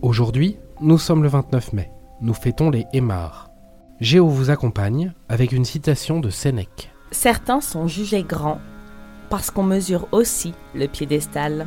Aujourd'hui, nous sommes le 29 mai. Nous fêtons les Aymars. Géo vous accompagne avec une citation de Sénèque. Certains sont jugés grands parce qu'on mesure aussi le piédestal.